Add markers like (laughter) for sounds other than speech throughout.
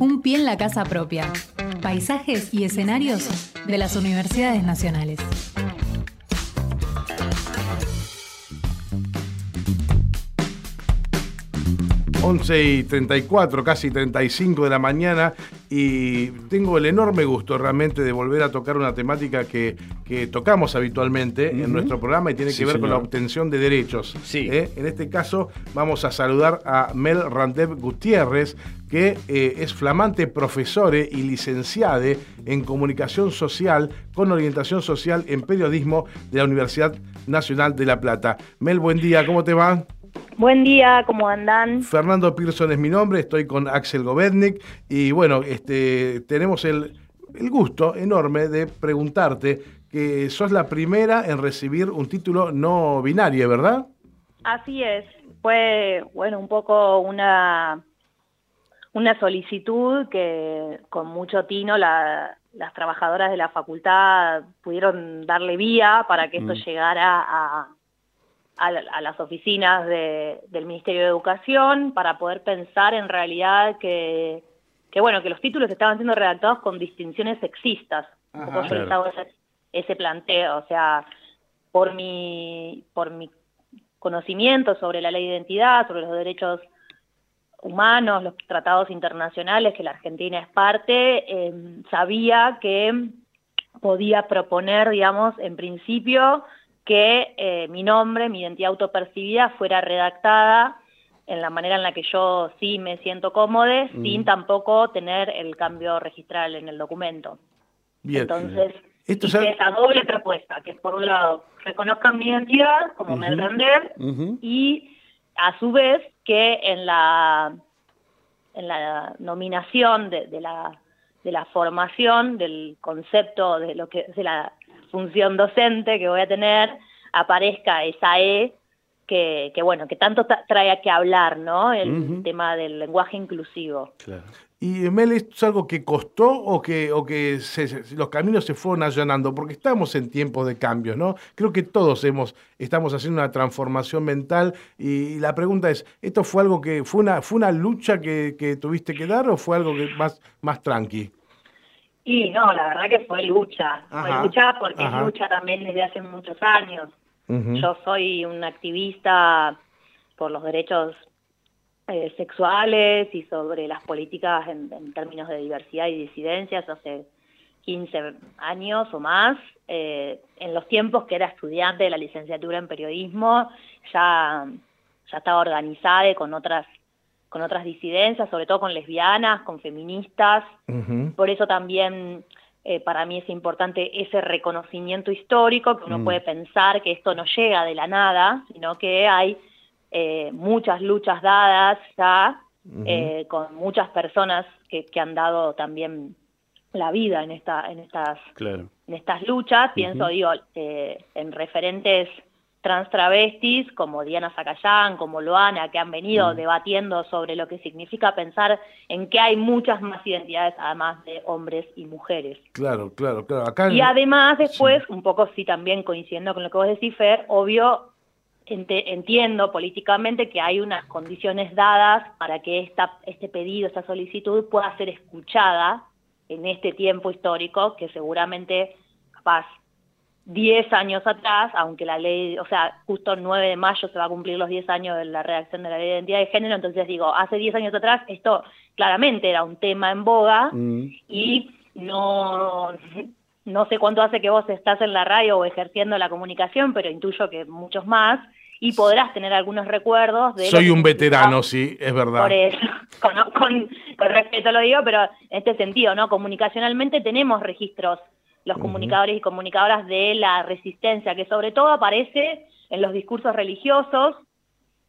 Un pie en la casa propia. Paisajes y escenarios de las universidades nacionales. 11 y 34, casi 35 de la mañana y tengo el enorme gusto realmente de volver a tocar una temática que, tocamos habitualmente en nuestro programa y tiene que ver con la obtención de derechos. Sí. ¿eh? En este caso vamos a saludar a Mel Randev Gutiérrez, que eh, es flamante profesor y licenciada en comunicación social con orientación social en periodismo de la Universidad Nacional de La Plata. Mel, buen día, ¿cómo te va? Buen día, ¿cómo andan? Fernando Pearson es mi nombre, estoy con Axel Govednik y bueno, este, tenemos el, gusto enorme de preguntarte que sos la primera en recibir un título no binario, ¿verdad? Así es, fue bueno un poco una, una solicitud que con mucho tino las trabajadoras de la facultad pudieron darle vía para que esto mm. llegara a a, las oficinas del Ministerio de Educación para poder pensar en realidad que, bueno, que los títulos estaban siendo redactados con distinciones sexistas. ese, planteo, o sea, por mi, por mi conocimiento sobre la ley de identidad, sobre los derechos humanos, los tratados internacionales que la Argentina es parte, eh, sabía que podía proponer, digamos, en principio, que eh, mi nombre, mi identidad autopercibida fuera redactada en la manera en la que yo sí me siento cómoda, sin tampoco tener el cambio registral en el documento. Bien. Entonces, Esto es esa doble propuesta, que por un lado reconozcan mi identidad como me y a su vez que en la en la nominación de, de, la de la formación del concepto de lo que de la función docente que voy a tener, aparezca esa E que, bueno, que tanto trae que hablar, ¿no? El tema del lenguaje inclusivo. Claro. ¿Y Mel, esto es algo que costó o que, o que los caminos se fueron allanando? Porque estamos en tiempos de cambios, ¿no? Creo que todos hemos, estamos haciendo una transformación mental y, la pregunta es, ¿esto fue algo que, fue una, fue una lucha que, que tuviste que dar o fue algo que más, más tranqui? Y no, la verdad que fue lucha, fue lucha porque es lucha también desde hace muchos años. Yo soy un activista por los derechos eh, sexuales y sobre las políticas en, términos de diversidad y disidencias hace 15 años o más. Eh, en los tiempos que era estudiante de la licenciatura en periodismo, ya, ya estaba organizada con otras con otras disidencias, sobre todo con lesbianas, con feministas. Por eso también eh, para mí es importante ese reconocimiento histórico, que uno mm. puede pensar que esto no llega de la nada, sino que hay eh, muchas luchas dadas ya, eh, con muchas personas que, han dado también la vida en, esta, en, estas, en estas luchas. Pienso, digo, en referentes trans travestis como Diana Zacayán, como Loana, que han venido mm. debatiendo sobre lo que significa pensar en que hay muchas más identidades además de hombres y mujeres. Claro, claro, claro. y además después, un poco sí también coincidiendo con lo que vos decís, Fer, obvio, entiendo políticamente que hay unas condiciones dadas para que esta, este pedido, esta solicitud pueda ser escuchada en este tiempo histórico que seguramente capaz 10 años atrás, aunque la ley, o sea, justo el 9 de mayo se va a cumplir los 10 años de la redacción de la ley de identidad de género, entonces digo, hace 10 años atrás esto claramente era un tema en boga mm. y no, no sé cuánto hace que vos estás en la radio o ejerciendo la comunicación, pero intuyo que muchos más, y podrás tener algunos recuerdos de... Soy un veterano, sí, es verdad. Por eso, (laughs) con, con, con respeto lo digo, pero en este sentido, ¿no? Comunicacionalmente tenemos registros los comunicadores y comunicadoras de la resistencia, que sobre todo aparece en los discursos religiosos,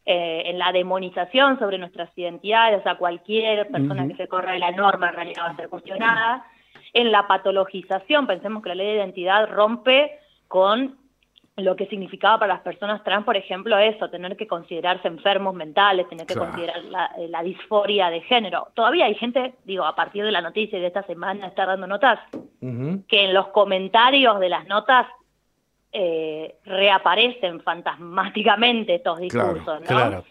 eh, en la demonización sobre nuestras identidades, o sea, cualquier persona que se corra de la norma en realidad va a ser cuestionada, en la patologización, pensemos que la ley de identidad rompe con lo que significaba para las personas trans, por ejemplo, eso, tener que considerarse enfermos mentales, tener que considerar eh, la, disforia de género. Todavía hay gente, digo, a partir de la noticia de esta semana está dando notas, que en los comentarios de las notas eh, reaparecen fantasmáticamente estos discursos, ¿no?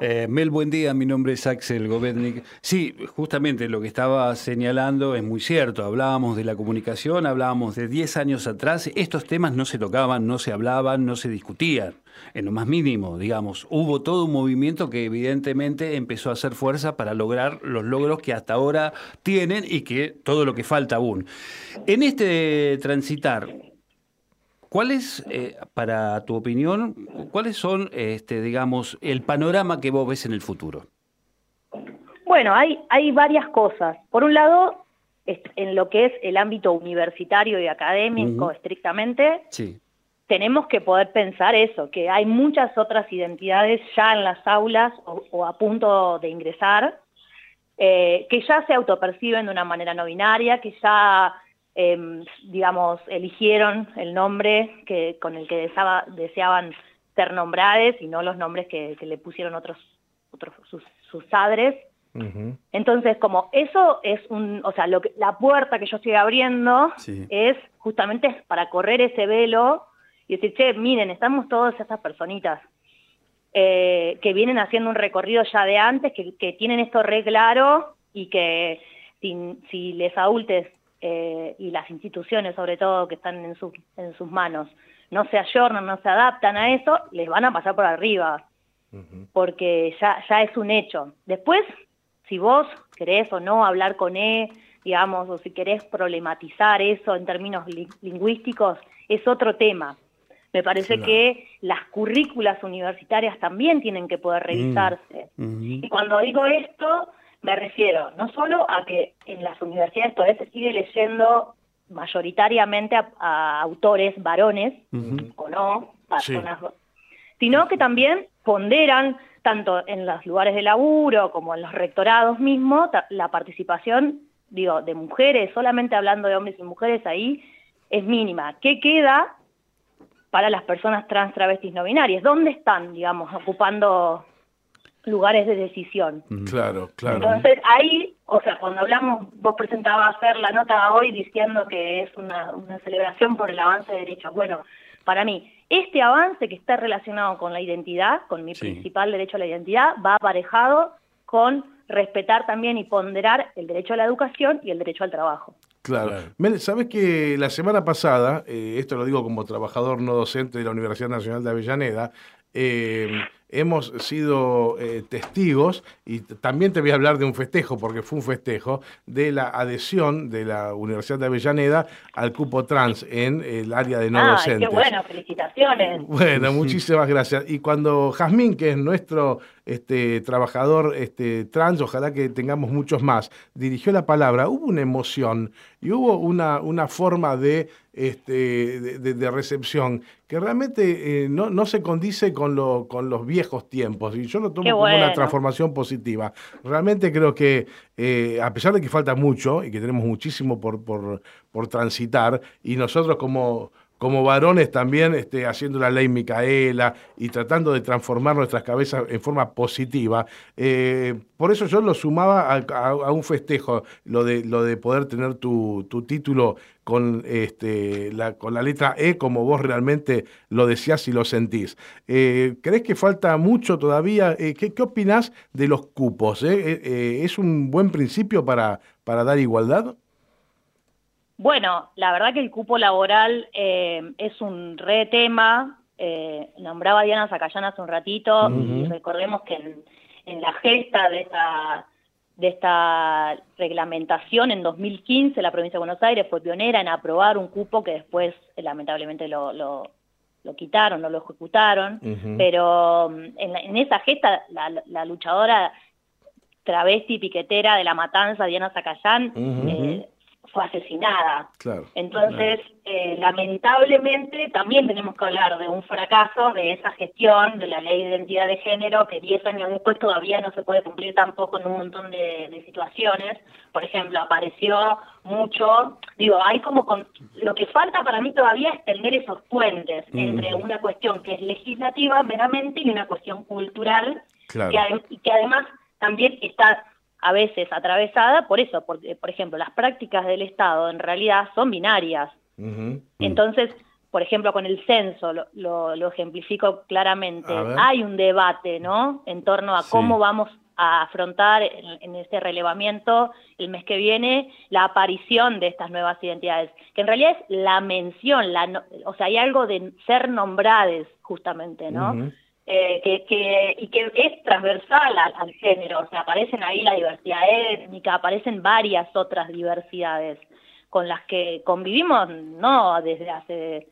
Eh, Mel, buen día. Mi nombre es Axel Govetnik. Sí, justamente lo que estaba señalando es muy cierto. Hablábamos de la comunicación, hablábamos de 10 años atrás. Estos temas no se tocaban, no se hablaban, no se discutían, en lo más mínimo, digamos. Hubo todo un movimiento que evidentemente empezó a hacer fuerza para lograr los logros que hasta ahora tienen y que todo lo que falta aún. En este transitar, ¿Cuál es, eh, para tu opinión, cuáles son, este, digamos, el panorama que vos ves en el futuro? Bueno, hay, hay varias cosas. Por un lado, en lo que es el ámbito universitario y académico estrictamente, tenemos que poder pensar eso, que hay muchas otras identidades ya en las aulas o, a punto de ingresar, eh, que ya se autoperciben de una manera no binaria, que ya Em, digamos, eligieron el nombre que, con el que deseaban ser nombradas y no los nombres que, le pusieron otros, otros sus, sus padres. Entonces, como eso es un, o sea, lo que, la puerta que yo estoy abriendo es justamente para correr ese velo y decir, che, miren, estamos todas esas personitas eh, que vienen haciendo un recorrido ya de antes, que, que tienen esto re claro y que si, si les adultes eh, y las instituciones sobre todo que están en, en sus manos no se ayornan, no se adaptan a eso, les van a pasar por arriba, porque ya, ya es un hecho. Después, si vos querés o no hablar con E, digamos, o si querés problematizar eso en términos lingüísticos, es otro tema. Me parece que las currículas universitarias también tienen que poder revisarse. Y cuando digo esto, me refiero no solo a que en las universidades todavía se sigue leyendo mayoritariamente a, autores varones, o no, sino que también ponderan tanto en los lugares de laburo como en los rectorados mismos la participación, digo, de mujeres, solamente hablando de hombres y mujeres ahí, es mínima. ¿Qué queda para las personas trans, travestis, no binarias? ¿Dónde están, digamos, ocupando lugares de decisión. Claro, claro. Entonces ahí, o sea, cuando hablamos, vos presentabas hacer la nota hoy diciendo que es una, celebración por el avance de derechos. Bueno, para mí, este avance que está relacionado con la identidad, con mi principal derecho a la identidad, va aparejado con respetar también y ponderar el derecho a la educación y el derecho al trabajo. Claro. ¿Sabes que la semana pasada, eh, esto lo digo como trabajador no docente de la Universidad Nacional de Avellaneda, eh, hemos sido eh, testigos, y también te voy a hablar de un festejo, porque fue un festejo, de la adhesión de la Universidad de Avellaneda al cupo trans en el área de no ah, docentes. qué bueno, felicitaciones. Bueno, (laughs) muchísimas gracias. Y cuando Jazmín, que es nuestro este, trabajador este, trans, ojalá que tengamos muchos más, dirigió la palabra, hubo una emoción y hubo una, una forma de, este, de, recepción que realmente eh, no, no, se condice con, lo, con los viejos tiempos y yo lo tomo como una transformación positiva. Realmente creo que eh, a pesar de que falta mucho y que tenemos muchísimo por, por, por transitar y nosotros como como varones también este, haciendo la ley Micaela y tratando de transformar nuestras cabezas en forma positiva. Eh, por eso yo lo sumaba a, un festejo, lo de, poder tener tu, título con, este, la, con la letra E como vos realmente lo decías y lo sentís. Eh, ¿Crees que falta mucho todavía? Eh, ¿qué, ¿Qué opinás de los cupos? ¿Es un buen principio para dar igualdad? Bueno, la verdad que el cupo laboral eh, es un re tema. Eh, nombraba a Diana Zacayán hace un ratito y recordemos que en, la gesta de esta, de esta reglamentación en 2015 la provincia de Buenos Aires fue pionera en aprobar un cupo que después eh, lamentablemente lo, lo, quitaron, no lo ejecutaron, pero mm, en, esa gesta la, luchadora travesti piquetera de la matanza, Diana Zacayán, fue asesinada. Entonces, eh, lamentablemente, también tenemos que hablar de un fracaso de esa gestión de la ley de identidad de género, que 10 años después todavía no se puede cumplir tampoco en un montón de, situaciones. Por ejemplo, apareció mucho, digo, hay como, con, lo que falta para mí todavía es tender esos puentes entre una cuestión que es legislativa meramente y una cuestión cultural, que, que además también está a veces atravesada por eso, porque, por ejemplo, las prácticas del Estado en realidad son binarias. Entonces, por ejemplo, con el censo, lo, lo, ejemplifico claramente, hay un debate, ¿no?, en torno a cómo vamos a afrontar en, este relevamiento el mes que viene la aparición de estas nuevas identidades, que en realidad es la mención, la, o sea, hay algo de ser nombrades justamente, ¿no? Eh, que, que, y que es transversal al, género, o sea, aparecen ahí la diversidad étnica, aparecen varias otras diversidades con las que convivimos no desde hace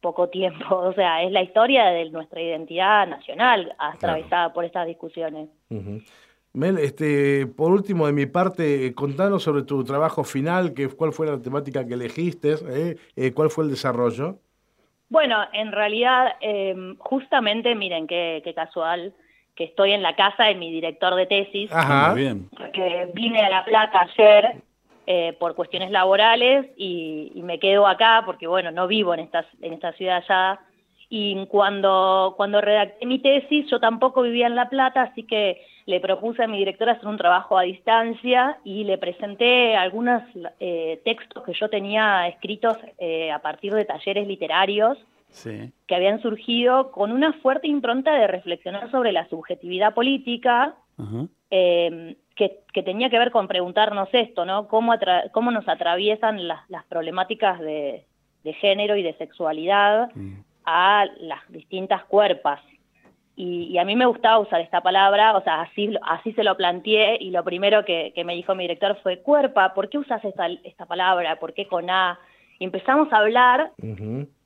poco tiempo, (laughs) o sea, es la historia de nuestra identidad nacional atravesada por estas discusiones. Mel, este, por último, de mi parte, contanos sobre tu trabajo final, que, cuál fue la temática que elegiste, eh, eh, cuál fue el desarrollo. Bueno, en realidad, em, justamente, miren qué, qué, casual, que estoy en la casa de mi director de tesis, Ajá. Muy bien. porque vine a La Plata ayer eh, por cuestiones laborales y, me quedo acá porque, bueno, no vivo en esta, en esta ciudad ya. Y cuando, cuando redacté mi tesis, yo tampoco vivía en La Plata, así que le propuse a mi directora hacer un trabajo a distancia y le presenté algunos eh, textos que yo tenía escritos eh, a partir de talleres literarios que habían surgido con una fuerte impronta de reflexionar sobre la subjetividad política, eh, que, tenía que ver con preguntarnos esto, ¿no? ¿Cómo, cómo nos atraviesan las, problemáticas de, género y de sexualidad mm. a las distintas cuerpas? Y, a mí me gustaba usar esta palabra, o sea, así, así se lo planteé y lo primero que, me dijo mi director fue, cuerpa, ¿por qué usas esta, esta palabra? ¿Por qué con A? Y empezamos a hablar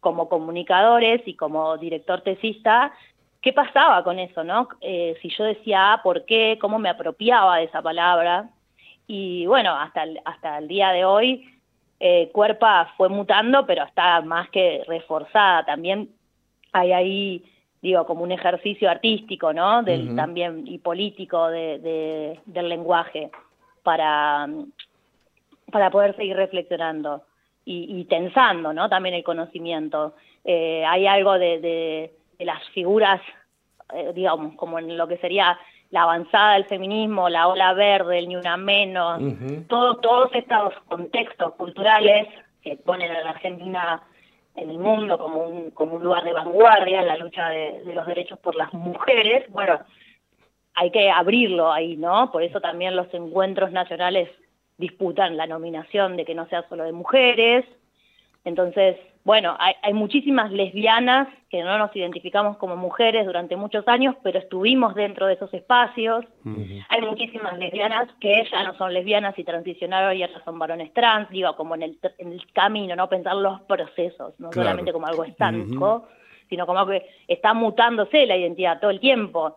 como comunicadores y como director tesista qué pasaba con eso, ¿no? Eh, si yo decía ah, ¿por qué? ¿Cómo me apropiaba de esa palabra? Y bueno, hasta el, hasta el día de hoy, eh, Cuerpa fue mutando, pero está más que reforzada. También hay ahí, digo, como un ejercicio artístico, ¿no? Del, También y político de, del lenguaje para, para poder seguir reflexionando y, tensando, ¿no? También el conocimiento. Eh, hay algo de las figuras, eh, digamos, como en lo que sería la avanzada del feminismo, la ola verde, el ni una menos, todos estos contextos culturales que ponen a la Argentina en el mundo como un, como un lugar de vanguardia en la lucha de, de los derechos por las mujeres, bueno, hay que abrirlo ahí, ¿no? Por eso también los encuentros nacionales disputan la nominación de que no sea solo de mujeres. Entonces, bueno, hay, muchísimas lesbianas que no nos identificamos como mujeres durante muchos años, pero estuvimos dentro de esos espacios. Hay muchísimas lesbianas que ya no son lesbianas y transicionaron y ya son varones trans, digo, como en el, en el camino, no pensar los procesos, no solamente como algo estanco, sino como que está mutándose la identidad todo el tiempo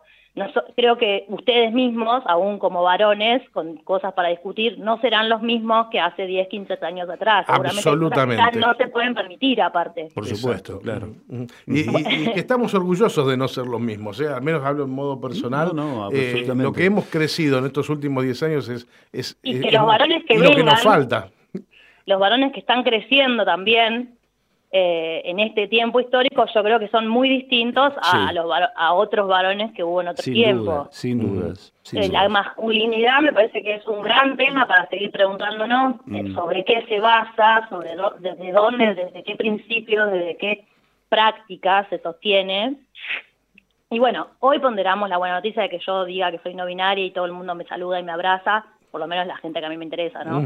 creo que ustedes mismos, aún como varones, con cosas para discutir, no serán los mismos que hace 10, 15 años atrás. Absolutamente. no se pueden permitir aparte. Por supuesto, claro. Y, que estamos orgullosos de no ser los mismos, ¿eh? al menos hablo en modo personal. Eh, lo que hemos crecido en estos últimos 10 años es, es, y que los varones que lo que nos falta. Los varones que están creciendo también, eh, en este tiempo histórico yo creo que son muy distintos a, los, a otros varones que hubo en otro tiempo. sin dudas. Eh, la masculinidad me parece que es un gran tema para seguir preguntándonos eh, mm. sobre qué se basa, sobre desde dónde, desde qué principios, desde qué prácticas se sostiene. Y bueno, hoy ponderamos la buena noticia de que yo diga que soy no binaria y todo el mundo me saluda y me abraza, por lo menos la gente que a mí me interesa, ¿no?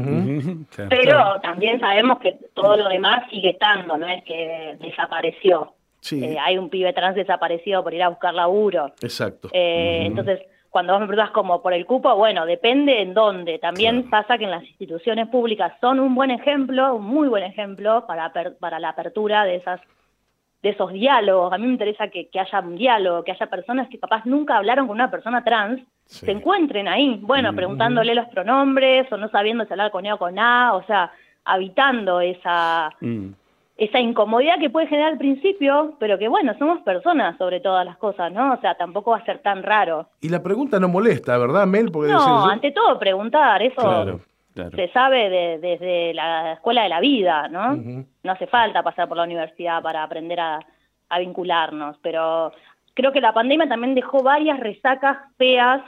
Pero también sabemos que todo lo demás sigue estando, no es que desapareció. Eh, hay un pibe trans desaparecido por ir a buscar laburo. Exacto. Eh, entonces, cuando vos me preguntas como por el cupo, bueno, depende en dónde. También pasa que en las instituciones públicas son un buen ejemplo, un muy buen ejemplo para, para la apertura de esas de esos diálogos. A mí me interesa que, haya un diálogo, que haya personas que capaz nunca hablaron con una persona trans, se encuentren ahí, bueno, preguntándole los pronombres o no sabiendo si hablar con E o con A, o sea, habitando esa, mm. esa incomodidad que puede generar al principio, pero que bueno, somos personas sobre todas las cosas, ¿no? O sea, tampoco va a ser tan raro. Y la pregunta no molesta, ¿verdad, Mel? Porque no, ante todo preguntar, eso... Se sabe desde la escuela de la vida, ¿no? No hace falta pasar por la universidad para aprender a, vincularnos, pero creo que la pandemia también dejó varias resacas feas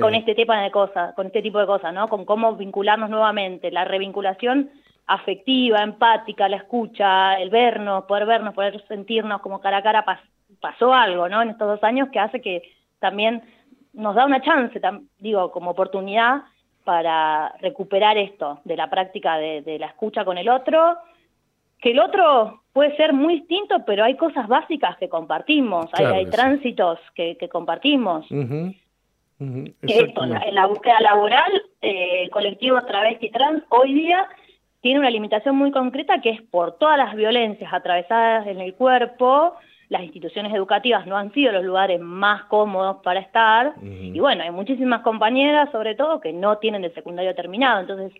con este tipo de cosas, con este tipo de cosas, ¿no? Con cómo vincularnos nuevamente. La revinculación afectiva, empática, la escucha, el vernos, poder vernos, poder sentirnos como cara a cara, pasó algo, ¿no? En estos dos años que hace que también nos da una chance, digo, como oportunidad para recuperar esto de la práctica de, la escucha con el otro, que el otro puede ser muy distinto, pero hay cosas básicas que compartimos, hay, tránsitos que, compartimos. Esto, en, la, búsqueda laboral, eh, el colectivo Travesti Trans hoy día tiene una limitación muy concreta que es por todas las violencias atravesadas en el cuerpo, las instituciones educativas no han sido los lugares más cómodos para estar, y bueno, hay muchísimas compañeras sobre todo que no tienen el secundario terminado, entonces,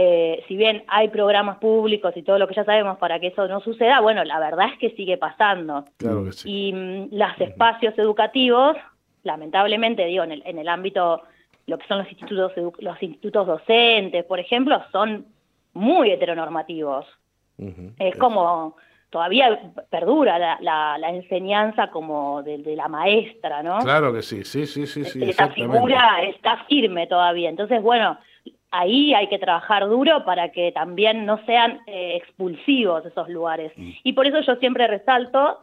eh, si bien hay programas públicos y todo lo que ya sabemos para que eso no suceda, bueno, la verdad es que sigue pasando. Y mm, los espacios educativos, lamentablemente, digo, en el, en el ámbito, lo que son los institutos, los institutos docentes, por ejemplo, son muy heteronormativos. Es como todavía perdura la, la, enseñanza como de, la maestra, ¿no? Claro que sí, sí, sí, sí. sí Esa figura está firme todavía. Entonces, bueno, ahí hay que trabajar duro para que también no sean eh, expulsivos esos lugares. Mm. Y por eso yo siempre resalto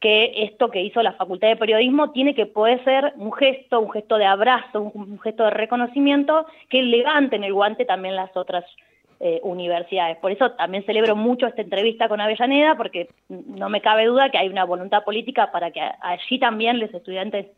que esto que hizo la Facultad de Periodismo tiene que poder ser un gesto, un gesto de abrazo, un, gesto de reconocimiento que levanten el guante también las otras eh, universidades. Por eso también celebro mucho esta entrevista con Avellaneda, porque no me cabe duda que hay una voluntad política para que allí también los estudiantes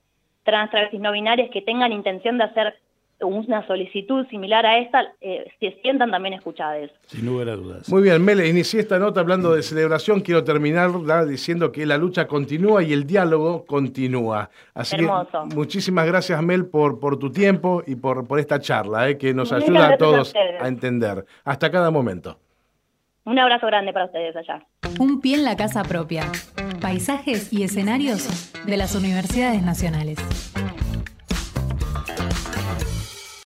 trans, travestis, no binarias que tengan intención de hacer una solicitud similar a esta eh, se sientan también escuchadas. Sin lugar a dudas. Muy bien, Mele, inicié esta nota hablando de celebración. Quiero terminar diciendo que la lucha continúa y el diálogo continúa. Así que muchísimas gracias, Mel, por, por tu tiempo y por, por esta charla, eh, que nos ayuda a todos a, entender. Hasta cada momento. Un abrazo grande para ustedes allá. Un pie en la casa propia. Paisajes y escenarios de las universidades nacionales.